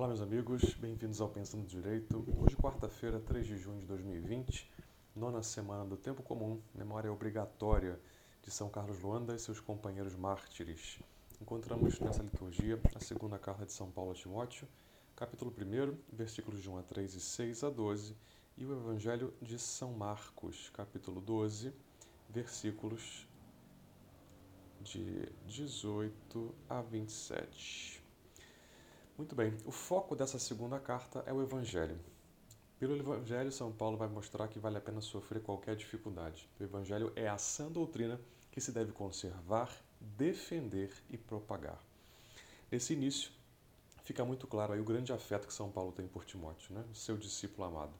Olá, meus amigos, bem-vindos ao Pensando Direito. Hoje, quarta-feira, 3 de junho de 2020, nona semana do Tempo Comum, memória obrigatória de São Carlos Luanda e seus companheiros mártires. Encontramos nessa liturgia a segunda carta de São Paulo a Timóteo, capítulo 1, versículos de 1 a 3 e 6 a 12, e o Evangelho de São Marcos, capítulo 12, versículos de 18 a 27. Muito bem, o foco dessa segunda carta é o Evangelho. Pelo Evangelho, São Paulo vai mostrar que vale a pena sofrer qualquer dificuldade. O Evangelho é a sã doutrina que se deve conservar, defender e propagar. Nesse início, fica muito claro aí o grande afeto que São Paulo tem por Timóteo, né? seu discípulo amado,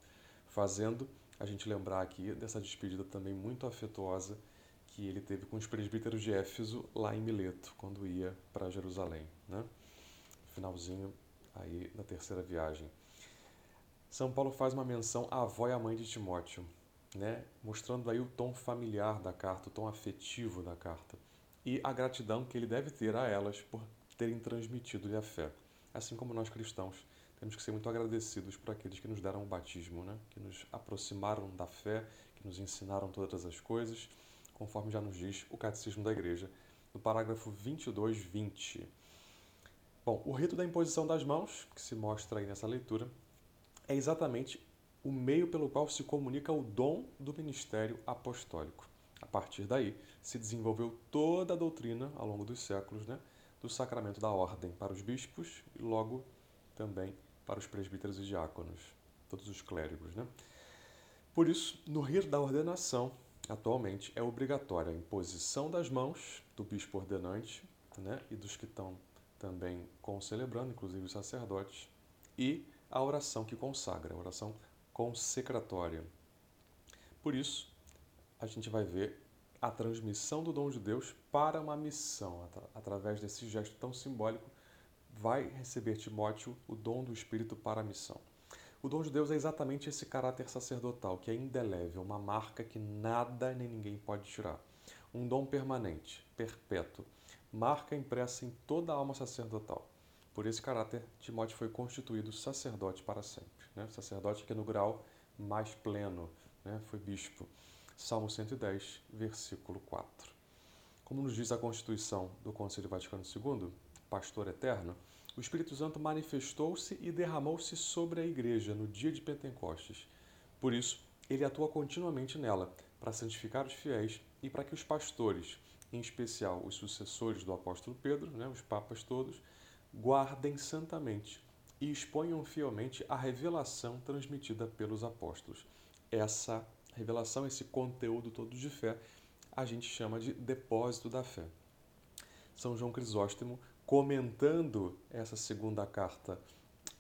fazendo a gente lembrar aqui dessa despedida também muito afetuosa que ele teve com os presbíteros de Éfeso lá em Mileto, quando ia para Jerusalém. Né? Finalzinho aí da terceira viagem. São Paulo faz uma menção à avó e à mãe de Timóteo, né? mostrando aí o tom familiar da carta, o tom afetivo da carta e a gratidão que ele deve ter a elas por terem transmitido-lhe a fé. Assim como nós cristãos temos que ser muito agradecidos por aqueles que nos deram o batismo, né? que nos aproximaram da fé, que nos ensinaram todas as coisas, conforme já nos diz o Catecismo da Igreja, no parágrafo 22, 20. Bom, o rito da imposição das mãos, que se mostra aí nessa leitura, é exatamente o meio pelo qual se comunica o dom do ministério apostólico. A partir daí, se desenvolveu toda a doutrina, ao longo dos séculos, né, do sacramento da ordem para os bispos e logo também para os presbíteros e diáconos, todos os clérigos. Né? Por isso, no rito da ordenação, atualmente, é obrigatória a imposição das mãos do bispo ordenante né, e dos que estão também concelebrando, inclusive os sacerdotes, e a oração que consagra, a oração consecratória. Por isso, a gente vai ver a transmissão do dom de Deus para uma missão, através desse gesto tão simbólico, vai receber Timóteo o dom do Espírito para a missão. O dom de Deus é exatamente esse caráter sacerdotal, que é indelével, uma marca que nada nem ninguém pode tirar. Um dom permanente, perpétuo, marca impressa em toda a alma sacerdotal. Por esse caráter, Timóteo foi constituído sacerdote para sempre. Né? Sacerdote que é no grau mais pleno, né? foi bispo. Salmo 110, versículo 4. Como nos diz a Constituição do Conselho Vaticano II, pastor eterno, o Espírito Santo manifestou-se e derramou-se sobre a Igreja no dia de Pentecostes. Por isso, ele atua continuamente nela, para santificar os fiéis e para que os pastores, em especial os sucessores do apóstolo Pedro, né, os papas todos, guardem santamente e exponham fielmente a revelação transmitida pelos apóstolos. Essa revelação, esse conteúdo todo de fé, a gente chama de depósito da fé. São João Crisóstomo, comentando essa segunda carta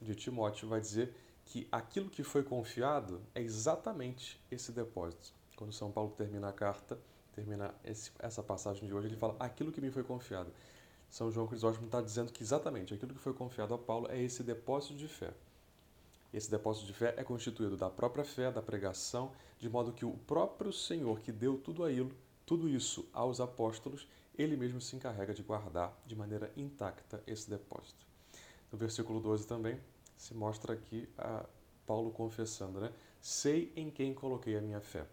de Timóteo, vai dizer que aquilo que foi confiado é exatamente esse depósito. Quando São Paulo termina a carta, terminar esse, essa passagem de hoje, ele fala aquilo que me foi confiado. São João Crisóstomo está dizendo que exatamente aquilo que foi confiado a Paulo é esse depósito de fé. Esse depósito de fé é constituído da própria fé, da pregação, de modo que o próprio Senhor que deu tudo aquilo, tudo isso aos apóstolos, ele mesmo se encarrega de guardar de maneira intacta esse depósito. No versículo 12 também se mostra aqui a Paulo confessando, né? Sei em quem coloquei a minha fé.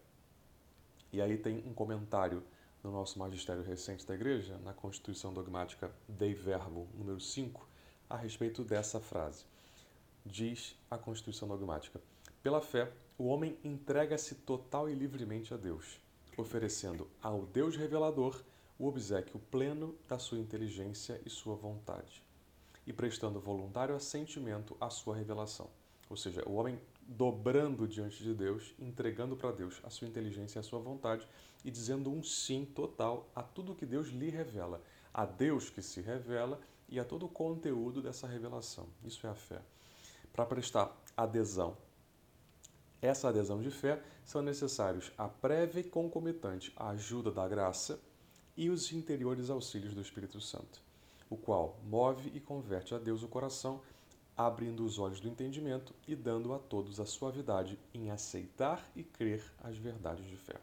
E aí tem um comentário no nosso magistério recente da Igreja, na Constituição Dogmática Dei Verbo, número 5, a respeito dessa frase. Diz a Constituição Dogmática: Pela fé, o homem entrega-se total e livremente a Deus, oferecendo ao Deus revelador o obsequio pleno da sua inteligência e sua vontade, e prestando voluntário assentimento à sua revelação. Ou seja, o homem dobrando diante de Deus, entregando para Deus a sua inteligência e a sua vontade e dizendo um sim total a tudo que Deus lhe revela, a Deus que se revela e a todo o conteúdo dessa revelação. Isso é a fé. Para prestar adesão, essa adesão de fé são necessários a prévia e concomitante ajuda da graça e os interiores auxílios do Espírito Santo, o qual move e converte a Deus o coração abrindo os olhos do entendimento e dando a todos a suavidade em aceitar e crer as verdades de fé.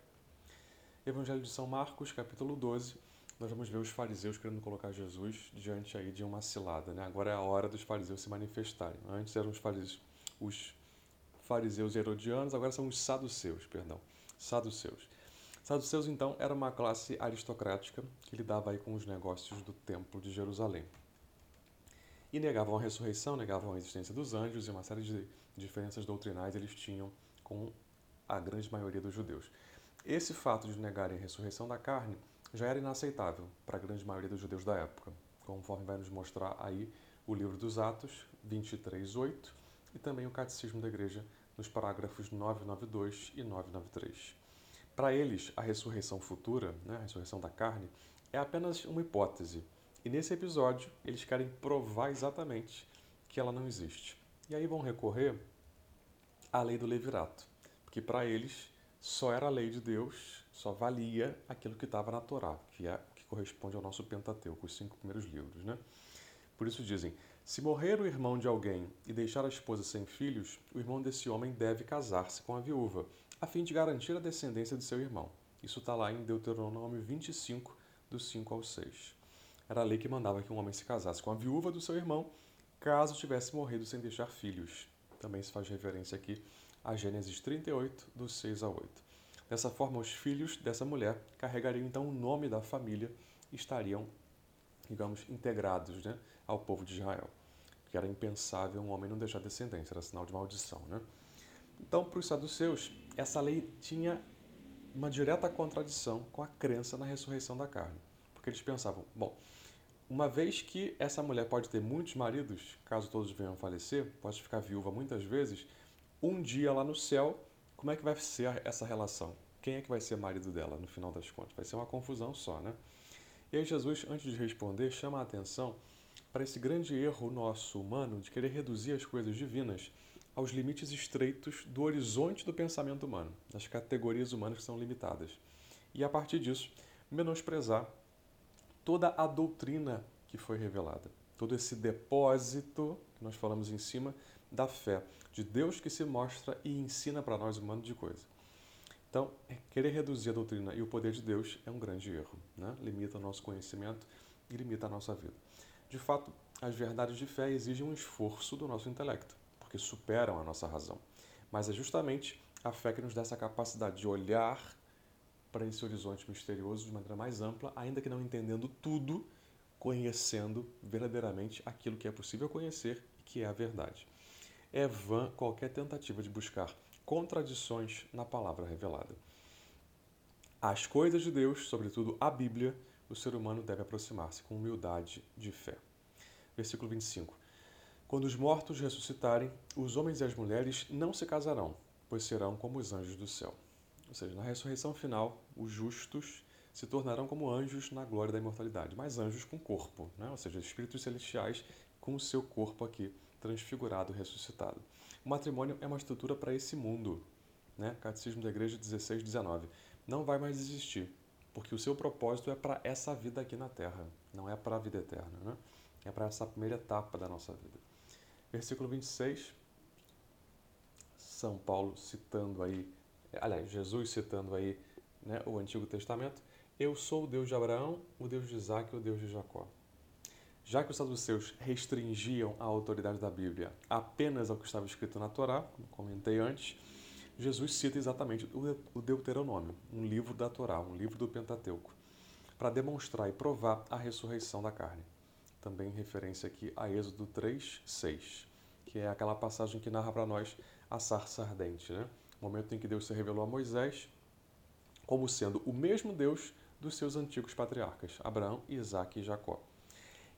Evangelho de São Marcos, capítulo 12, nós vamos ver os fariseus querendo colocar Jesus diante aí de uma cilada. Né? Agora é a hora dos fariseus se manifestarem. Antes eram os fariseus, os fariseus herodianos, agora são os saduceus, perdão, saduceus. Saduceus, então, era uma classe aristocrática que lidava aí com os negócios do Templo de Jerusalém. E negavam a ressurreição, negavam a existência dos anjos e uma série de diferenças doutrinais eles tinham com a grande maioria dos judeus. Esse fato de negarem a ressurreição da carne já era inaceitável para a grande maioria dos judeus da época, conforme vai nos mostrar aí o livro dos Atos 23:8 e também o Catecismo da Igreja nos parágrafos 992 e 993. Para eles, a ressurreição futura, né, a ressurreição da carne, é apenas uma hipótese. E nesse episódio, eles querem provar exatamente que ela não existe. E aí vão recorrer à lei do levirato, porque para eles só era a lei de Deus, só valia aquilo que estava na Torá, que é que corresponde ao nosso Pentateuco, os cinco primeiros livros, né? Por isso dizem: se morrer o irmão de alguém e deixar a esposa sem filhos, o irmão desse homem deve casar-se com a viúva, a fim de garantir a descendência de seu irmão. Isso está lá em Deuteronômio 25, dos 5 ao 6. Era a lei que mandava que um homem se casasse com a viúva do seu irmão, caso tivesse morrido sem deixar filhos. Também se faz referência aqui a Gênesis 38, dos 6 a 8. Dessa forma, os filhos dessa mulher carregariam então o nome da família e estariam, digamos, integrados né, ao povo de Israel. Que era impensável um homem não deixar descendência, era sinal de maldição. Né? Então, para os saduceus, essa lei tinha uma direta contradição com a crença na ressurreição da carne. Porque eles pensavam, bom, uma vez que essa mulher pode ter muitos maridos, caso todos venham a falecer, pode ficar viúva muitas vezes, um dia lá no céu, como é que vai ser essa relação? Quem é que vai ser marido dela, no final das contas? Vai ser uma confusão só, né? E aí Jesus, antes de responder, chama a atenção para esse grande erro nosso humano de querer reduzir as coisas divinas aos limites estreitos do horizonte do pensamento humano, das categorias humanas que são limitadas. E a partir disso, menosprezar toda a doutrina que foi revelada, todo esse depósito que nós falamos em cima da fé, de Deus que se mostra e ensina para nós um monte de coisa. Então, é, querer reduzir a doutrina e o poder de Deus é um grande erro. Né? Limita o nosso conhecimento e limita a nossa vida. De fato, as verdades de fé exigem um esforço do nosso intelecto, porque superam a nossa razão. Mas é justamente a fé que nos dá essa capacidade de olhar para esse horizonte misterioso de maneira mais ampla, ainda que não entendendo tudo, conhecendo verdadeiramente aquilo que é possível conhecer e que é a verdade é vã qualquer tentativa de buscar contradições na palavra revelada. Às coisas de Deus, sobretudo a Bíblia, o ser humano deve aproximar-se com humildade de fé. Versículo 25. Quando os mortos ressuscitarem, os homens e as mulheres não se casarão, pois serão como os anjos do céu. Ou seja, na ressurreição final, os justos se tornarão como anjos na glória da imortalidade, mas anjos com corpo, né? ou seja, espíritos celestiais com o seu corpo aqui transfigurado, ressuscitado. O matrimônio é uma estrutura para esse mundo. Né? Catecismo da Igreja 16, 19. Não vai mais existir, porque o seu propósito é para essa vida aqui na Terra, não é para a vida eterna. Né? É para essa primeira etapa da nossa vida. Versículo 26, São Paulo citando aí, aliás, Jesus citando aí né, o Antigo Testamento. Eu sou o Deus de Abraão, o Deus de Isaac e o Deus de Jacó. Já que os saduceus restringiam a autoridade da Bíblia apenas ao que estava escrito na Torá, como comentei antes, Jesus cita exatamente o Deuteronômio, um livro da Torá, um livro do Pentateuco, para demonstrar e provar a ressurreição da carne. Também referência aqui a Êxodo 3, 6, que é aquela passagem que narra para nós a sarça ardente, né? Momento em que Deus se revelou a Moisés como sendo o mesmo Deus dos seus antigos patriarcas, Abraão, Isaac e Jacó.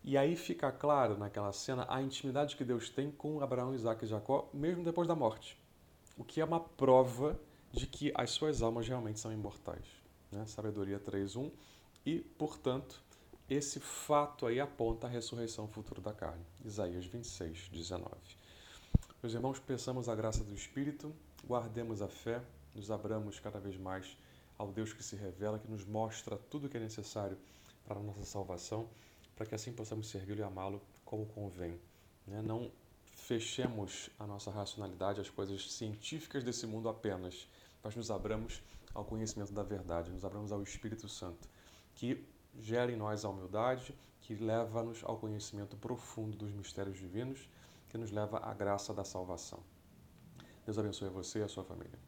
E aí fica claro naquela cena a intimidade que Deus tem com Abraão, Isaac e Jacó, mesmo depois da morte. O que é uma prova de que as suas almas realmente são imortais. Né? Sabedoria 3.1. E, portanto, esse fato aí aponta a ressurreição futura da carne. Isaías 26, 19. Meus irmãos, peçamos a graça do Espírito, guardemos a fé, nos abramos cada vez mais ao Deus que se revela, que nos mostra tudo o que é necessário para a nossa salvação para que assim possamos servi-lo e amá-lo como convém. Né? Não fechemos a nossa racionalidade às coisas científicas desse mundo apenas, mas nos abramos ao conhecimento da verdade, nos abramos ao Espírito Santo, que gera em nós a humildade, que leva-nos ao conhecimento profundo dos mistérios divinos, que nos leva à graça da salvação. Deus abençoe você e a sua família.